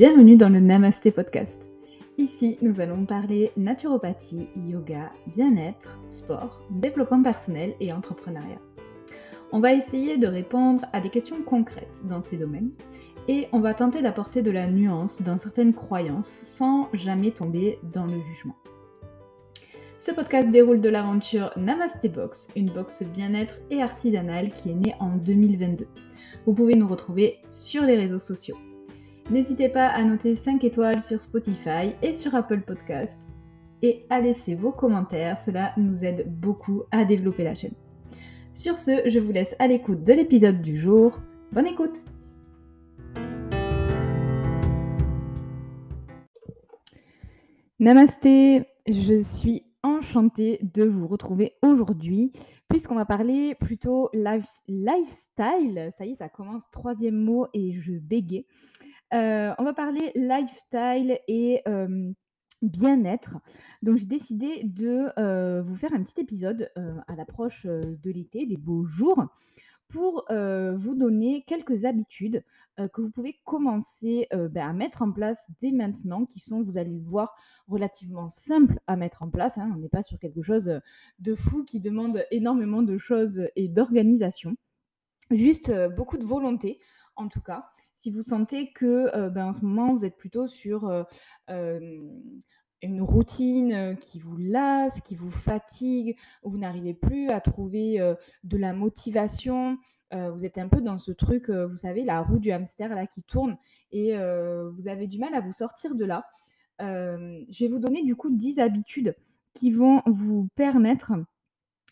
Bienvenue dans le Namasté Podcast. Ici, nous allons parler naturopathie, yoga, bien-être, sport, développement personnel et entrepreneuriat. On va essayer de répondre à des questions concrètes dans ces domaines et on va tenter d'apporter de la nuance dans certaines croyances sans jamais tomber dans le jugement. Ce podcast déroule de l'aventure Namasté Box, une box bien-être et artisanale qui est née en 2022. Vous pouvez nous retrouver sur les réseaux sociaux. N'hésitez pas à noter 5 étoiles sur Spotify et sur Apple Podcast et à laisser vos commentaires, cela nous aide beaucoup à développer la chaîne. Sur ce, je vous laisse à l'écoute de l'épisode du jour. Bonne écoute Namasté, je suis enchantée de vous retrouver aujourd'hui puisqu'on va parler plutôt lifestyle. Ça y est, ça commence troisième mot et je bégaye. Euh, on va parler lifestyle et bien-être. Donc j'ai décidé de vous faire un petit épisode à l'approche de l'été, des beaux jours, pour vous donner quelques habitudes que vous pouvez commencer ben, à mettre en place dès maintenant, qui sont, vous allez le voir, relativement simples à mettre en place. Hein. On n'est pas sur quelque chose de fou qui demande énormément de choses et d'organisation. Juste beaucoup de volonté, en tout cas si vous sentez que ben, en ce moment vous êtes plutôt sur une routine qui vous lasse, qui vous fatigue, vous n'arrivez plus à trouver de la motivation, vous êtes un peu dans ce truc, vous savez, la roue du hamster là qui tourne et vous avez du mal à vous sortir de là. je vais vous donner du coup 10 habitudes qui vont vous permettre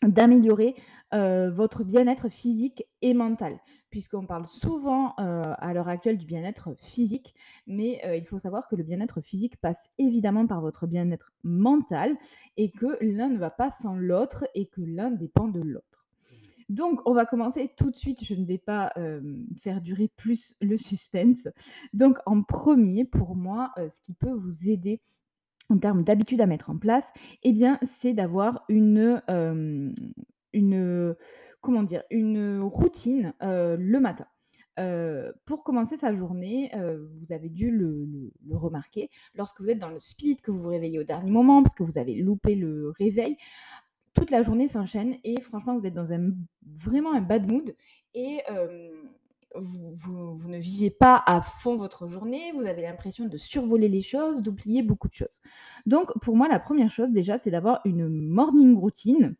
d'améliorer votre bien-être physique et mental puisqu'on parle souvent à l'heure actuelle du bien-être physique, mais il faut savoir que le bien-être physique passe évidemment par votre bien-être mental et que l'un ne va pas sans l'autre et que l'un dépend de l'autre. Donc, on va commencer tout de suite. Je ne vais pas faire durer plus le suspense. Donc, en premier, pour moi, ce qui peut vous aider en termes d'habitude à mettre en place, eh bien, c'est d'avoir une, une comment dire, une routine le matin. pour commencer sa journée, vous avez dû le, remarquer, lorsque vous êtes dans le speed, que vous vous réveillez au dernier moment, parce que vous avez loupé le réveil, toute la journée s'enchaîne et franchement, vous êtes dans un, vraiment un bad mood et vous, vous, ne vivez pas à fond votre journée, vous avez l'impression de survoler les choses, d'oublier beaucoup de choses. Donc, pour moi, la première chose déjà, c'est d'avoir une morning routine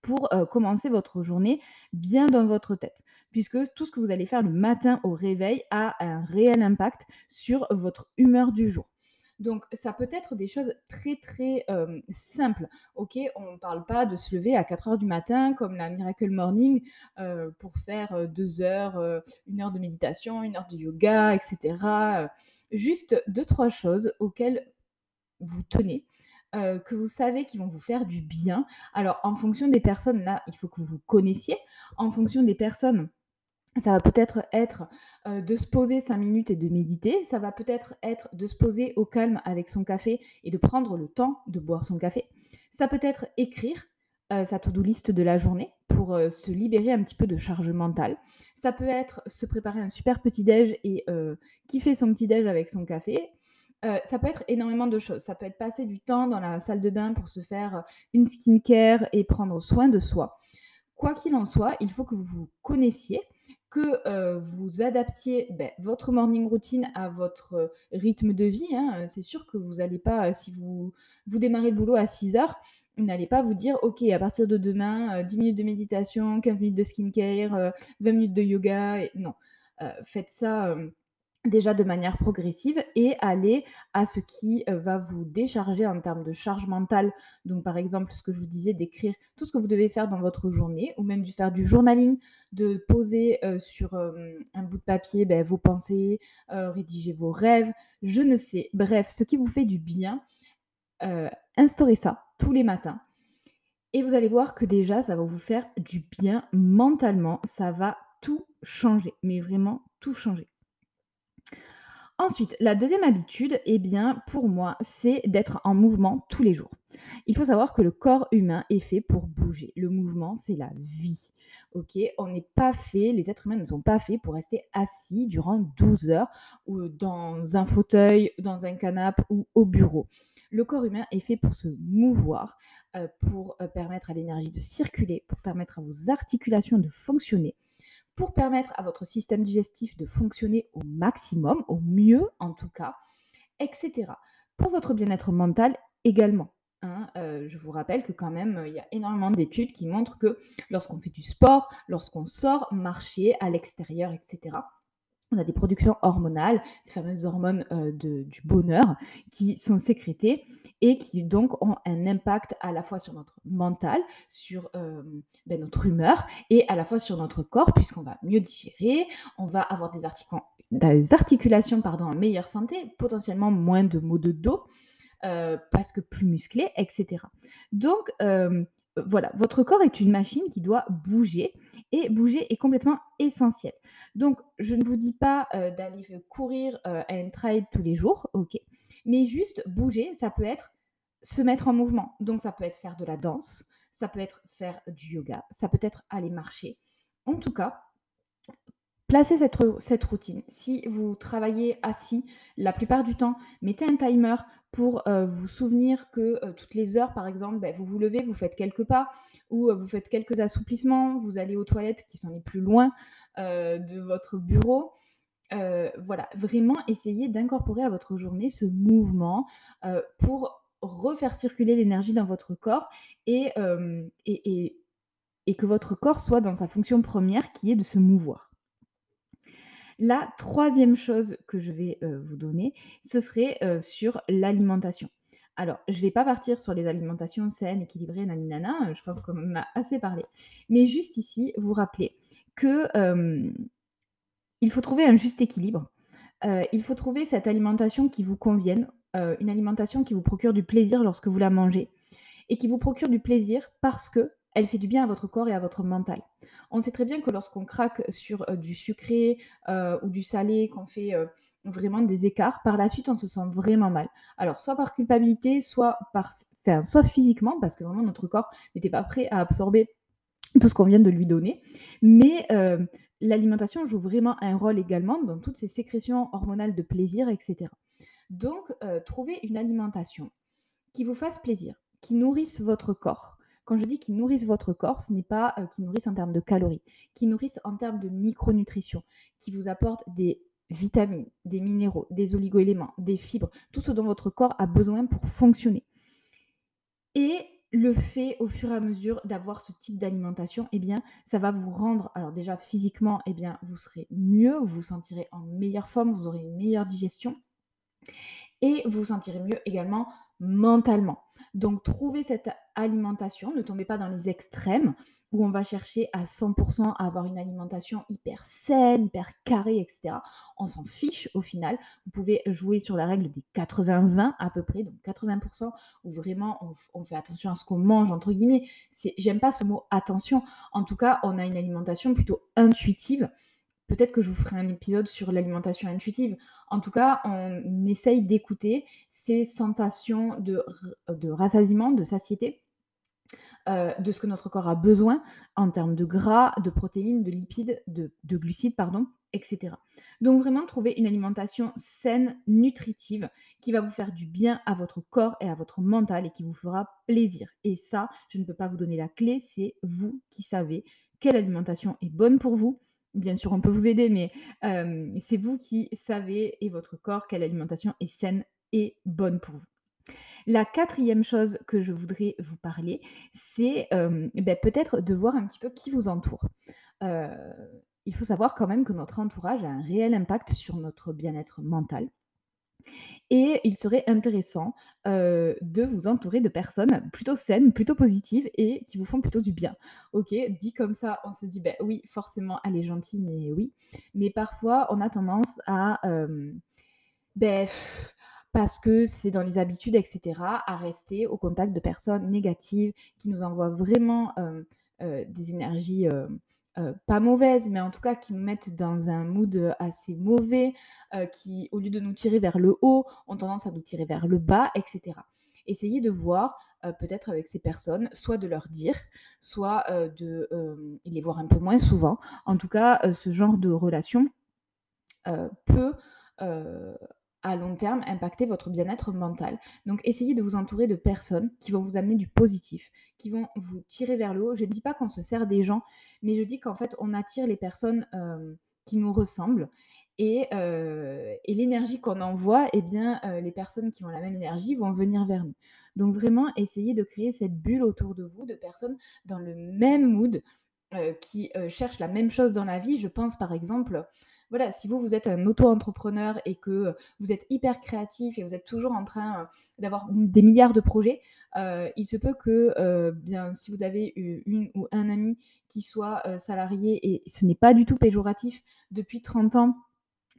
pour commencer votre journée bien dans votre tête. Puisque tout ce que vous allez faire le matin au réveil a un réel impact sur votre humeur du jour. Donc, ça peut être des choses très très simples. Ok, on ne parle pas de se lever à 4 heures du matin comme la Miracle Morning pour faire 2 heures, une heure de méditation, une heure de yoga, etc. juste deux, trois choses auxquelles vous tenez. Euh, que vous savez qui vont vous faire du bien. Alors, en fonction des personnes, là, il faut que vous connaissiez. En fonction des personnes, ça va peut-être être, euh, de se poser 5 minutes et de méditer. Ça va peut-être être de se poser au calme avec son café et de prendre le temps de boire son café. Ça peut être écrire euh, sa to-do list de la journée pour se libérer un petit peu de charge mentale. Ça peut être se préparer un super petit déj et kiffer son petit déj avec son café. Euh, ça peut être énormément de choses. Ça peut être passer du temps dans la salle de bain pour se faire euh, une skincare et prendre soin de soi. Quoi qu'il en soit, il faut que vous vous connaissiez, que euh, vous adaptiez ben, votre morning routine à votre rythme de vie. Hein. C'est sûr que vous n'allez pas, si vous, vous démarrez le boulot à 6 heures, vous n'allez pas vous dire, OK, à partir de demain, 10 minutes de méditation, 15 minutes de skincare, 20 minutes de yoga. Non, faites ça déjà de manière progressive et aller à ce qui va vous décharger en termes de charge mentale. Donc par exemple, ce que je vous disais d'écrire tout ce que vous devez faire dans votre journée ou même de faire du journaling, de poser sur un bout de papier ben, vos pensées, rédiger vos rêves, je ne sais. Bref, ce qui vous fait du bien, instaurez ça tous les matins. Et vous allez voir que déjà, ça va vous faire du bien mentalement. Ça va tout changer, mais vraiment tout changer. Ensuite, la deuxième habitude, eh bien, pour moi, c'est d'être en mouvement tous les jours. Il faut savoir que le corps humain est fait pour bouger. Le mouvement, c'est la vie. OK? On n'est pas fait les êtres humains ne sont pas faits pour rester assis durant 12 heures dans un fauteuil, dans un canapé ou au bureau. Le corps humain est fait pour se mouvoir, heu, pour, heu, permettre à l'énergie de circuler, pour permettre à vos articulations de fonctionner pour permettre à votre système digestif de fonctionner au maximum, au mieux en tout cas, etc. Pour votre bien-être mental également. hein. Euh, je vous rappelle que quand même, il y a énormément d'études qui montrent que lorsqu'on fait du sport, lorsqu'on sort marcher à l'extérieur, etc., on a des productions hormonales, ces fameuses hormones euh, du bonheur, qui sont sécrétées et qui donc ont un impact à la fois sur notre mental, sur euh, ben, notre humeur et à la fois sur notre corps, puisqu'on va mieux digérer, on va avoir des, articu- des articulations pardon, en meilleure santé, potentiellement moins de maux de dos, euh, parce que plus musclé, etc. Donc, voilà, votre corps est une machine qui doit bouger et bouger est complètement essentiel. Donc, je ne vous dis pas euh, d'aller courir euh, un trail tous les jours, ok, mais juste bouger, ça peut être se mettre en mouvement. Donc, ça peut être faire de la danse, ça peut être faire du yoga, ça peut être aller marcher. En tout cas, Placez cette, cette routine. Si vous travaillez assis la plupart du temps, mettez un timer pour euh, vous souvenir que euh, toutes les heures, par exemple, ben, vous vous levez, vous faites quelques pas ou euh, vous faites quelques assouplissements, vous allez aux toilettes qui sont les plus loin de votre bureau. Voilà, vraiment essayez d'incorporer à votre journée ce mouvement pour refaire circuler l'énergie dans votre corps et que votre corps soit dans sa fonction première qui est de se mouvoir. La troisième chose que je vais euh, vous donner, ce serait euh, sur l'alimentation. Alors, je ne vais pas partir sur les alimentations saines, équilibrées, naninana, euh, je pense qu'on en a assez parlé. Mais juste ici, vous rappelez que il faut trouver un juste équilibre. Il faut trouver cette alimentation qui vous convienne, une alimentation qui vous procure du plaisir lorsque vous la mangez et qui vous procure du plaisir parce que elle fait du bien à votre corps et à votre mental. On sait très bien que lorsqu'on craque sur euh, du sucré euh, ou du salé, qu'on fait euh, vraiment des écarts, par la suite, on se sent vraiment mal. Alors, soit par culpabilité, soit, par, enfin, soit physiquement, parce que vraiment notre corps n'était pas prêt à absorber tout ce qu'on vient de lui donner. Mais l'alimentation joue vraiment un rôle également dans toutes ces sécrétions hormonales de plaisir, etc. Donc, trouver une alimentation qui vous fasse plaisir, qui nourrisse votre corps. Quand je dis qui nourrisse votre corps, ce n'est pas euh, qui nourrisse en termes de calories, qui nourrisse en termes de micronutrition, qui vous apporte des vitamines, des minéraux, des oligoéléments, des fibres, tout ce dont votre corps a besoin pour fonctionner. Et le fait au fur et à mesure d'avoir ce type d'alimentation, eh bien, ça va vous rendre, alors déjà physiquement, eh bien, vous serez mieux, vous vous sentirez en meilleure forme, vous aurez une meilleure digestion et vous vous sentirez mieux également mentalement. Donc, trouvez cette alimentation, ne tombez pas dans les extrêmes où on va chercher à 100% à avoir une alimentation hyper saine, hyper carrée, etc. On s'en fiche au final. Vous pouvez jouer sur la règle des 80-20 à peu près, donc 80% où vraiment on, on fait attention à ce qu'on mange, entre guillemets. J'aime pas ce mot attention. En tout cas, on a une alimentation plutôt intuitive Peut-être que je vous ferai un épisode sur l'alimentation intuitive. En tout cas, on essaye d'écouter ces sensations de, de rassasiement, de satiété, euh, de ce que notre corps a besoin en termes de gras, de protéines, de lipides, de, de glucides, pardon, etc. Donc vraiment trouver une alimentation saine, nutritive, qui va vous faire du bien à votre corps et à votre mental et qui vous fera plaisir. Et ça, je ne peux pas vous donner la clé, c'est vous qui savez quelle alimentation est bonne pour vous bien sûr, on peut vous aider, mais euh, c'est vous qui savez et votre corps quelle alimentation est saine et bonne pour vous. La quatrième chose que je voudrais vous parler, c'est euh, ben, peut-être de voir un petit peu qui vous entoure. Euh, il faut savoir quand même que notre entourage a un réel impact sur notre bien-être mental. Et il serait intéressant, de vous entourer de personnes plutôt saines, plutôt positives et qui vous font plutôt du bien. OK, dit comme ça, on se dit: «Beh, oui, forcément, elle est gentille, mais oui». Mais parfois, on a tendance à, beh, parce que c'est dans les habitudes et cetera, à rester au contact de personnes négatives qui nous envoient vraiment, des énergies, euh, pas mauvaises, mais en tout cas qui nous mettent dans un mood assez mauvais, euh, qui, au lieu de nous tirer vers le haut, ont tendance à nous tirer vers le bas, etc. Essayez de voir euh, peut-être avec ces personnes, soit de leur dire, soit de les voir un peu moins souvent. En tout cas, ce genre de relation peut à long terme impacter votre bien-être mental. Donc essayez de vous entourer de personnes qui vont vous amener du positif, qui vont vous tirer vers le haut. Je ne dis pas qu'on se sert des gens, mais je dis qu'en fait on attire les personnes euh, qui nous ressemblent. Et, euh, et l'énergie qu'on envoie, eh bien, euh, les personnes qui ont la même énergie vont venir vers nous. Donc vraiment, essayez de créer cette bulle autour de vous, de personnes dans le même mood, qui cherchent la même chose dans la vie. Je pense par exemple voilà, si vous, vous êtes un auto-entrepreneur et que vous êtes hyper créatif et vous êtes toujours en train d'avoir des milliards de projets, il se peut que, bien, si vous avez une ou un ami qui soit salarié, et ce n'est pas du tout péjoratif, depuis 30 ans,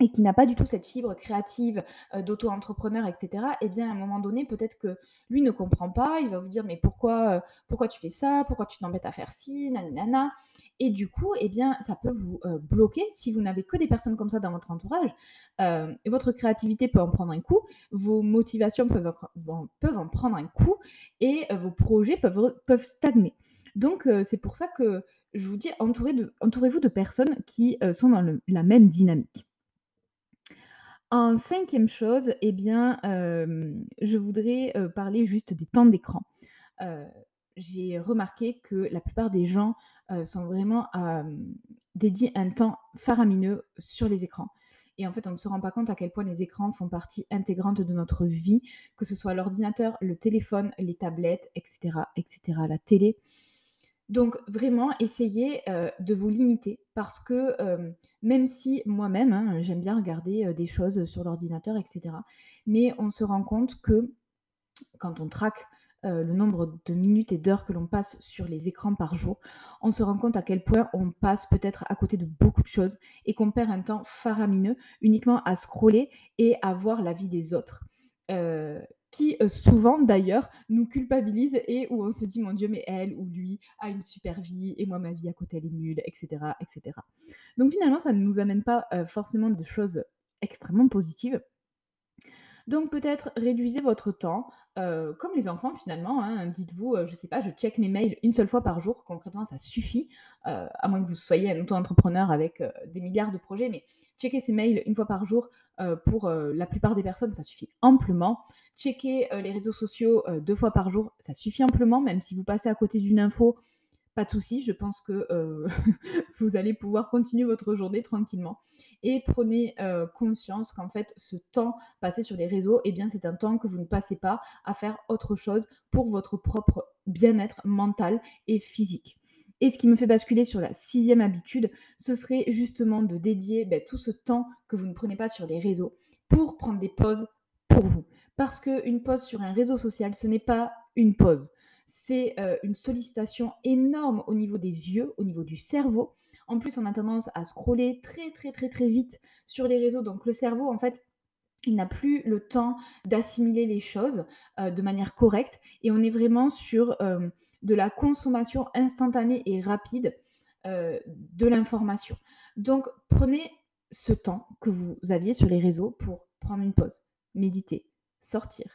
et qui n'a pas du tout cette fibre créative euh, d'auto-entrepreneur, etc., eh bien, à un moment donné, peut-être que lui ne comprend pas, il va vous dire, mais pourquoi, euh, pourquoi tu fais ça Pourquoi tu t'embêtes à faire ci Nanana. Et du coup, eh bien, ça peut vous euh, bloquer si vous n'avez que des personnes comme ça dans votre entourage. votre créativité peut en prendre un coup, vos motivations peuvent, peuvent en prendre un coup, et vos projets peuvent, peuvent stagner. Donc, c'est pour ça que je vous dis, entourez-vous de, personnes qui sont dans la même dynamique. En cinquième chose, eh bien, je voudrais, parler juste des temps d'écran. j'ai remarqué que la plupart des gens, sont vraiment, dédiés un temps faramineux sur les écrans et en fait, on ne se rend pas compte à quel point les écrans font partie intégrante de notre vie, que ce soit l'ordinateur, le téléphone, les tablettes etc., etc., la télé. Donc vraiment, essayez de vous limiter parce que même si moi-même, hein, j'aime bien regarder des choses sur l'ordinateur, etc., mais on se rend compte que quand on traque le nombre de minutes et d'heures que l'on passe sur les écrans par jour, on se rend compte à quel point on passe peut-être à côté de beaucoup de choses et qu'on perd un temps faramineux uniquement à scroller et à voir la vie des autres qui euh, souvent d'ailleurs nous culpabilise et où on se dit mon Dieu mais elle ou lui a une super vie et moi ma vie à côté elle est nulle, etc. etc. Donc finalement ça ne nous amène pas euh, forcément de choses extrêmement positives. Donc peut-être réduisez votre temps, euh, comme les enfants finalement. Hein. Dites-vous, je sais pas, je check mes mails une seule fois par jour. Concrètement, ça suffit, à moins que vous soyez un auto-entrepreneur avec des milliards de projets, mais checker ses mails une fois par jour, pour la plupart des personnes, ça suffit amplement. Checker les réseaux sociaux deux fois par jour, ça suffit amplement, même si vous passez à côté d'une info, pas de souci, je pense que vous allez pouvoir continuer votre journée tranquillement. Et prenez conscience qu'en fait, ce temps passé sur les réseaux, eh bien, c'est un temps que vous ne passez pas à faire autre chose pour votre propre bien-être mental et physique. Et ce qui me fait basculer sur la sixième habitude, ce serait justement de dédier ben, tout ce temps que vous ne prenez pas sur les réseaux pour prendre des pauses pour vous. Parce qu'une pause sur un réseau social, ce n'est pas une pause. C'est euh, une sollicitation énorme au niveau des yeux, au niveau du cerveau. En plus, on a tendance à scroller très très très très vite sur les réseaux. Donc le cerveau, en fait, il n'a plus le temps d'assimiler les choses euh, de manière correcte et on est vraiment sur euh, de la consommation instantanée et rapide euh, de l'information. Donc prenez ce temps que vous aviez sur les réseaux pour prendre une pause, méditer, sortir,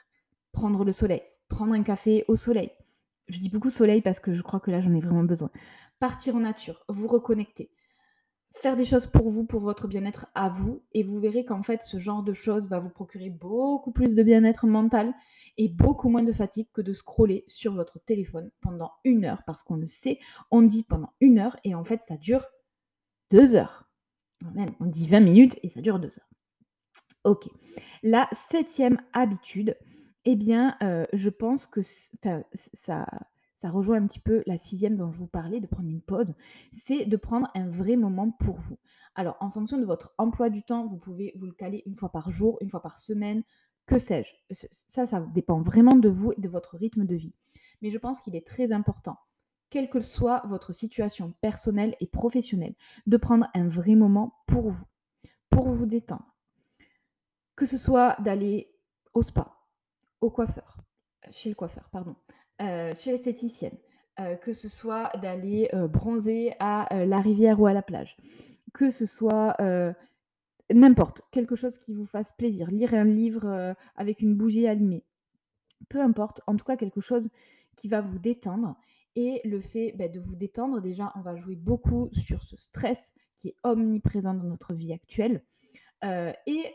prendre le soleil, prendre un café au soleil. Je dis beaucoup soleil parce que je crois que là j'en ai vraiment besoin. Partir en nature, vous reconnecter, faire des choses pour vous, pour votre bien-être à vous, et vous verrez qu'en fait, ce genre de choses va vous procurer beaucoup plus de bien-être mental et beaucoup moins de fatigue que de scroller sur votre téléphone pendant une heure, parce qu'on le sait, on dit pendant une heure, et en fait, ça dure deux heures. Même, on dit 20 minutes et ça dure deux heures. Ok. La septième habitude, eh bien, euh, je pense que ça ça rejoint un petit peu la sixième dont je vous parlais, de prendre une pause, c'est de prendre un vrai moment pour vous. Alors, en fonction de votre emploi du temps, vous pouvez vous le caler une fois par jour, une fois par semaine, que sais-je. Ça, ça dépend vraiment de vous et de votre rythme de vie. Mais je pense qu'il est très important, quelle que soit votre situation personnelle et professionnelle, de prendre un vrai moment pour vous, pour vous détendre. Que ce soit d'aller au spa, au coiffeur, chez le coiffeur, pardon, chez l'esthéticienne, heu, que ce soit d'aller, heu, bronzer à, la rivière ou à la plage, que ce soit, n'importe, quelque chose qui vous fasse plaisir, lire un livre, avec une bougie allumée. Peu importe, en tout cas quelque chose qui va vous détendre. Et le fait, bah, de vous détendre, déjà, on va jouer beaucoup sur ce stress qui est omniprésent dans notre vie actuelle, et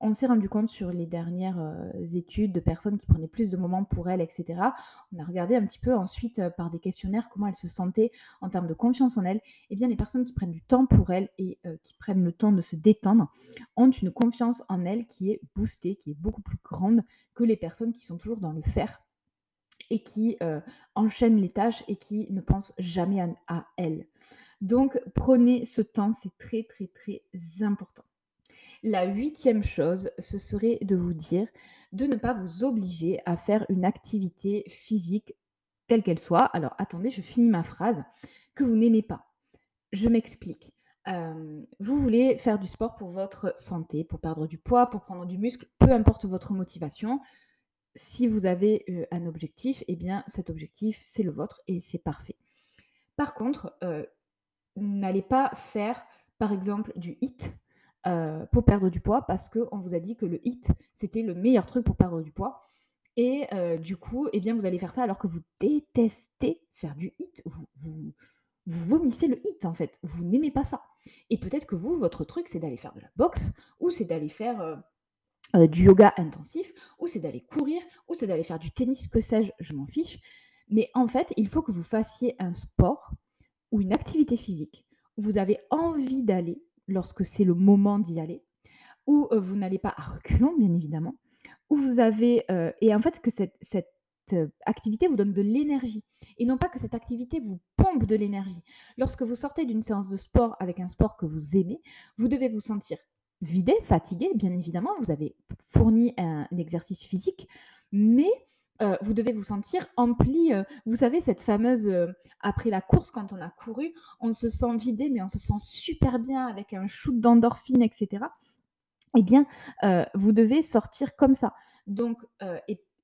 on s'est rendu compte sur les dernières, heu, études de personnes qui prenaient plus de moments pour elles et cetera. On a regardé un petit peu ensuite, heu, par des questionnaires comment elles se sentaient en termes de confiance en elles. Et bien les personnes qui prennent du temps pour elles et heu, qui prennent le temps de se détendre ont une confiance en elles qui est boostée, qui est beaucoup plus grande que les personnes qui sont toujours dans le faire et qui, enchaînent les tâches et qui ne pensent jamais à à elles. Donc prenez ce temps, c'est très, très, très important. La huitième chose, ce serait de vous dire de ne pas vous obliger à faire une activité physique quelle qu'elle soit. Alors attendez, je finis ma phrase, que vous n'aimez pas. Je m'explique. Hem, vous voulez faire du sport pour votre santé, pour perdre du poids, pour prendre du muscle, peu importe votre motivation. Si vous avez, heu, un objectif, eh bien cet objectif, c'est le vôtre et c'est parfait. Par contre, heu, n'allez pas faire, par exemple, du HIIT, heu, pour perdre du poids parce qu'on vous a dit que le HIIT, c'était le meilleur truc pour perdre du poids et heu, du coup, eh bien, vous allez faire ça alors que vous détestez faire du HIIT. Vous vous vous vomissez le HIIT, en fait. Vous n'aimez pas ça et peut-être que vous, votre truc, c'est d'aller faire de la boxe ou c'est d'aller faire, heu, du yoga intensif ou c'est d'aller courir ou c'est d'aller faire du tennis, que sais-je, je m'en fiche. Mais en fait, il faut que vous fassiez un sport ou une activité physique où vous avez envie d'aller lorsque c'est le moment d'y aller, heu, vous n'allez pas à reculons, bien évidemment, où vous avez, et en fait que cette cette, activité vous donne de l'énergie et non pas que cette activité vous pompe de l'énergie. Lorsque vous sortez d'une séance de sport avec un sport que vous aimez, vous devez vous sentir vidé, fatigué, bien évidemment, vous avez fourni un exercice physique, mais heu, vous devez vous sentir empli, heu, vous savez cette fameuse, heu, après la course quand on a couru, on se sent vidé, mais on se sent super bien avec un shoot d'endorphine et cetera. Eh bien, vous devez sortir comme ça. Donc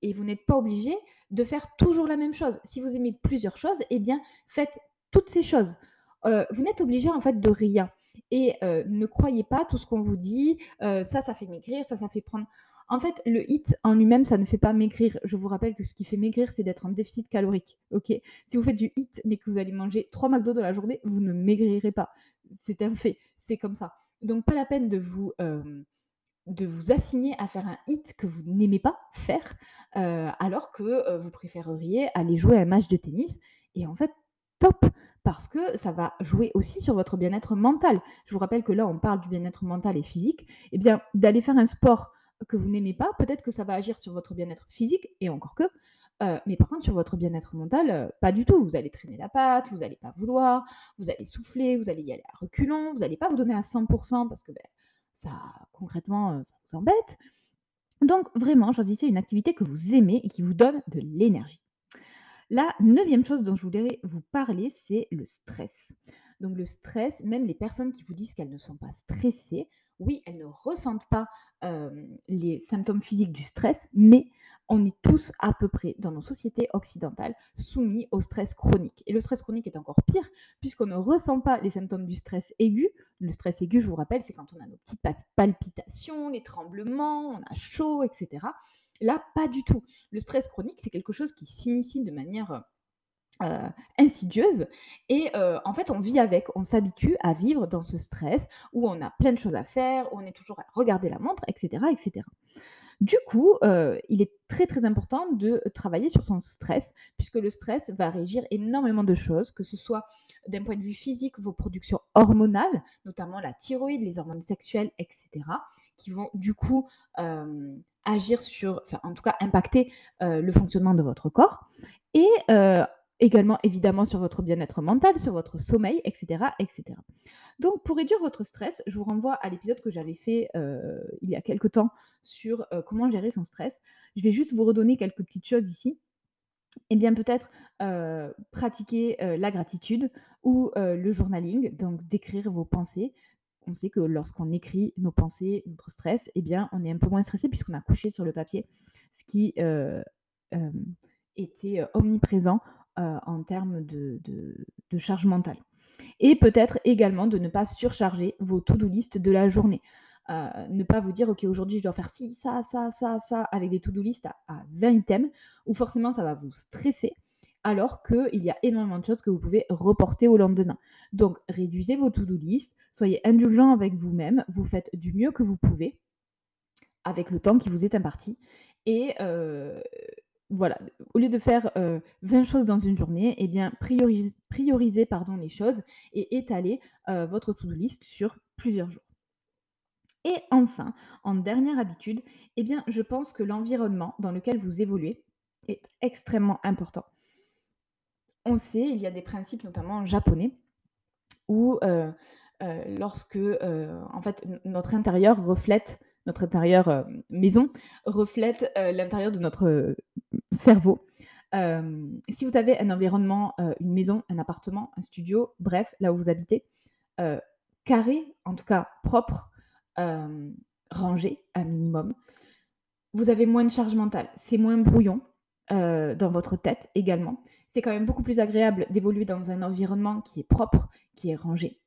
et vous n'êtes pas obligé de faire toujours la même chose. Si vous aimez plusieurs choses, eh bien, faites toutes ces choses. Vous n'êtes obligé, en fait, de rien et ne croyez pas tout ce qu'on vous dit, ça, ça fait maigrir, ça, ça fait prendre en fait, le HIIT en lui-même, ça ne fait pas maigrir. Je vous rappelle que ce qui fait maigrir, c'est d'être en déficit calorique, OK? Si vous faites du HIIT, mais que vous allez manger 3 McDo dans la journée, vous ne maigrirez pas. C'est un fait, c'est comme ça. Donc pas la peine de vous, vous assigner à faire un HIIT que vous n'aimez pas faire, heu, alors que, heu, vous préféreriez aller jouer à un match de tennis et en fait, top! Parce que ça va jouer aussi sur votre bien-être mental. Je vous rappelle que là, on parle du bien-être mental et physique. Eh bien, d'aller faire un sport que vous n'aimez pas, peut-être que ça va agir sur votre bien-être physique et encore que, heu, mais par contre sur votre bien-être mental, heu, pas du tout. Vous allez traîner la patte, vous allez pas vouloir, vous allez souffler, vous allez y aller à reculons, vous allez pas vous donner à 100% parce que, beh, ça concrètement, heu, ça vous embête. Donc vraiment, choisissez une activité que vous aimez et qui vous donne de l'énergie. La neuvième chose dont je voulais vous parler, c'est le stress. Donc le stress, même les personnes qui vous disent qu'elles ne sont pas stressées, oui, elles ne ressentent pas, les symptômes physiques du stress, mais on est tous à peu près, dans nos sociétés occidentales, soumis au stress chronique et le stress chronique est encore pire puisqu'on ne ressent pas les symptômes du stress aigu. Le stress aigu, je vous rappelle, c'est quand on a nos petites pa palpitations, les tremblements, on a chaud et cetera. Là, pas du tout. Le stress chronique, c'est quelque chose qui s'initie de manière, heu, insidieuse et heu, en fait, on vit avec, on s'habitue à vivre dans ce stress où on a plein de choses à faire, on est toujours à regarder la montre et cetera et cetera. Du coup, heu, il est très, très important de travailler sur son stress, puisque le stress va régir énormément de choses, que ce soit d'un point de vue physique, vos productions hormonales, notamment la thyroïde, les hormones sexuelles et cetera, qui vont du coup, agir sur en tout cas impacter, le fonctionnement de votre corps et également évidemment sur votre bien-être mental, sur votre sommeil et cetera et cetera. Donc pour réduire votre stress, je vous renvoie à l'épisode que j'avais fait, heu, il y a quelque temps sur, heu, comment gérer son stress. Je vais juste vous redonner quelques petites choses ici. Eh bien peut-être, heu, pratiquer, la gratitude ou, le journaling, donc d'écrire vos pensées. On sait que lorsqu'on écrit nos pensées, notre stress, eh bien on est un peu moins stressé puisqu'on a couché sur le papier ce qui, était, omniprésent en termes de, de charge mentale. Et peut-être également de ne pas surcharger vos to-do list de la journée. Euh, ne pas vous dire, OK, aujourd'hui, je dois faire ci, ça, ça, ça, ça, avec des to-do list à, 20 items, où forcément, ça va vous stresser, alors qu'il y a énormément de choses que vous pouvez reporter au lendemain. Donc, réduisez vos to-do list, soyez indulgent avec vous-même, vous faites du mieux que vous pouvez avec le temps qui vous est imparti. Et euh, voilà, au lieu de faire 20 choses dans une journée, eh bien, priorisez, pardon, les choses et étalez votre to-do list sur plusieurs jours. Et enfin, en dernière habitude, eh bien, je pense que l'environnement dans lequel vous évoluez est extrêmement important. On sait, il y a des principes, notamment japonais, où lorsque en fait, notre intérieur reflète notre intérieur maison reflète l'intérieur de notre cerveau. si vous avez un environnement, une maison, un appartement, un studio, bref, là où vous habitez, carré, en tout cas propre, rangé un minimum, vous avez moins de charge mentale. C'est moins brouillon dans votre tête également. C'est quand même beaucoup plus agréable d'évoluer dans un environnement qui est propre, qui est rangé,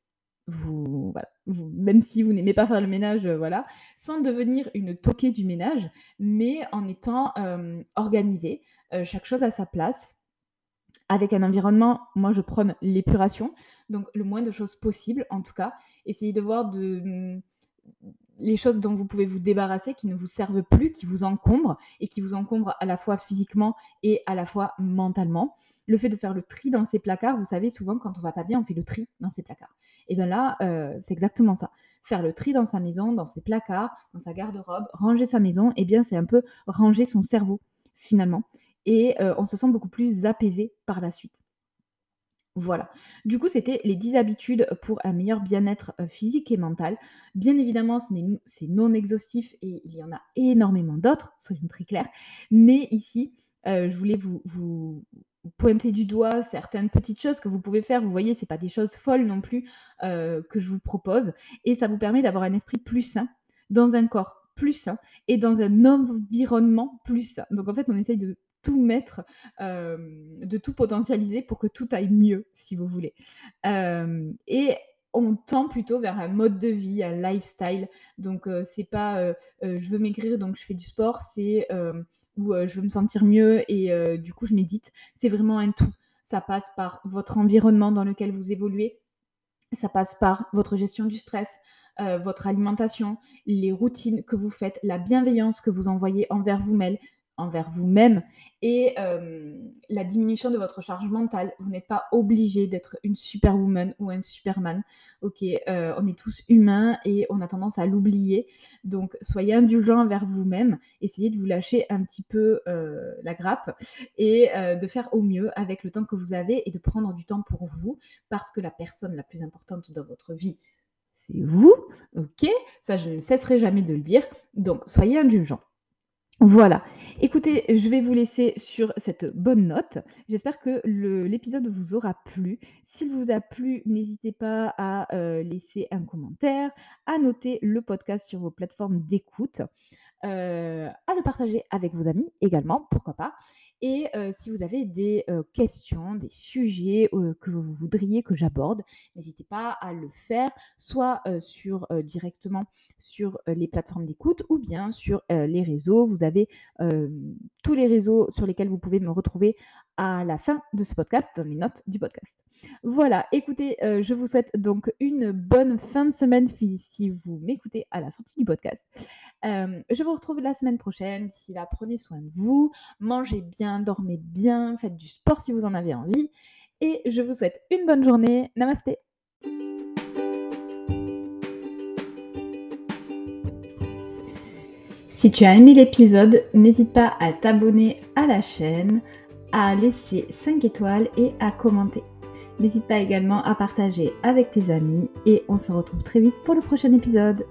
vous, même si vous n'aimez pas faire le ménage, euh, voilà, sans devenir une toquée du ménage, mais en étant organisé, euh, chaque chose à sa place, avec un environnement, moi je prône l'épuration, donc le moins de choses possible en tout cas, essayez de voir de, les choses dont vous pouvez vous débarrasser, qui ne vous servent plus, qui vous encombrent et qui vous encombrent à la fois physiquement et à la fois mentalement. Le fait de faire le tri dans ces placards, vous savez, souvent quand on va pas bien, on fait le tri dans ces placards. Et bien là, euh, c'est exactement ça. Faire le tri dans sa maison, dans ses placards, dans sa garde-robe, ranger sa maison, et eh bien c'est un peu ranger son cerveau finalement. Et euh, on se sent beaucoup plus apaisé par la suite. Voilà. Du coup, c'était les 10 habitudes pour un meilleur bien-être euh, physique et mental. Bien évidemment, c'est non exhaustif et il y en a énormément d'autres, soyons très clairs. Mais ici, je voulais vous, pointer du doigt certaines petites choses que vous pouvez faire. Vous voyez, ce pas des choses folles non plus que je vous propose. Et ça vous permet d'avoir un esprit plus sain dans un corps plus sain et dans un environnement plus sain. Donc en fait, on essaye de tout mettre, de tout potentialiser pour que tout aille mieux, si vous voulez. et on tend plutôt vers un mode de vie, un lifestyle. Donc, c'est pas je veux maigrir, donc je fais du sport, c'est ou je veux me sentir mieux et du coup je médite. C'est vraiment un tout. Ça passe par votre environnement dans lequel vous évoluez, ça passe par votre gestion du stress, votre alimentation, les routines que vous faites, la bienveillance que vous envoyez envers vous-même, envers vous-même et la diminution de votre charge mentale. Vous n'êtes pas obligé d'être une superwoman ou un superman. Ok, on est tous humains et on a tendance à l'oublier. Donc soyez indulgent envers vous-même. Essayez de vous lâcher un petit peu la grappe et de faire au mieux avec le temps que vous avez et de prendre du temps pour vous parce que la personne la plus importante dans votre vie, c'est vous. Ok, ça je ne cesserai jamais de le dire. Donc soyez indulgent. Voilà. Écoutez, je vais vous laisser sur cette bonne note. J'espère que l'épisode vous aura plu. S'il vous a plu, n'hésitez pas à euh, laisser un commentaire, à noter le podcast sur vos plateformes d'écoute, euh, à le partager avec vos amis également, pourquoi pas. Et si vous avez des questions, des sujets que vous voudriez que j'aborde, n'hésitez pas à le faire, soit sur, directement sur les plateformes d'écoute ou bien sur les réseaux. Vous avez tous les réseaux sur lesquels vous pouvez me retrouver à la fin de ce podcast, dans les notes du podcast. Voilà, écoutez, je vous souhaite donc une bonne fin de semaine si vous m'écoutez à la sortie du podcast. je vous retrouve la semaine prochaine. D'ici là, prenez soin de vous, mangez bien, dormez bien, faites du sport si vous en avez envie. Et je vous souhaite une bonne journée. Namasté. Si tu as aimé l'épisode, n'hésite pas à t'abonner à la chaîne, à laisser 5 étoiles et à commenter. N'hésite pas également à partager avec tes amis et on se retrouve très vite pour le prochain épisode.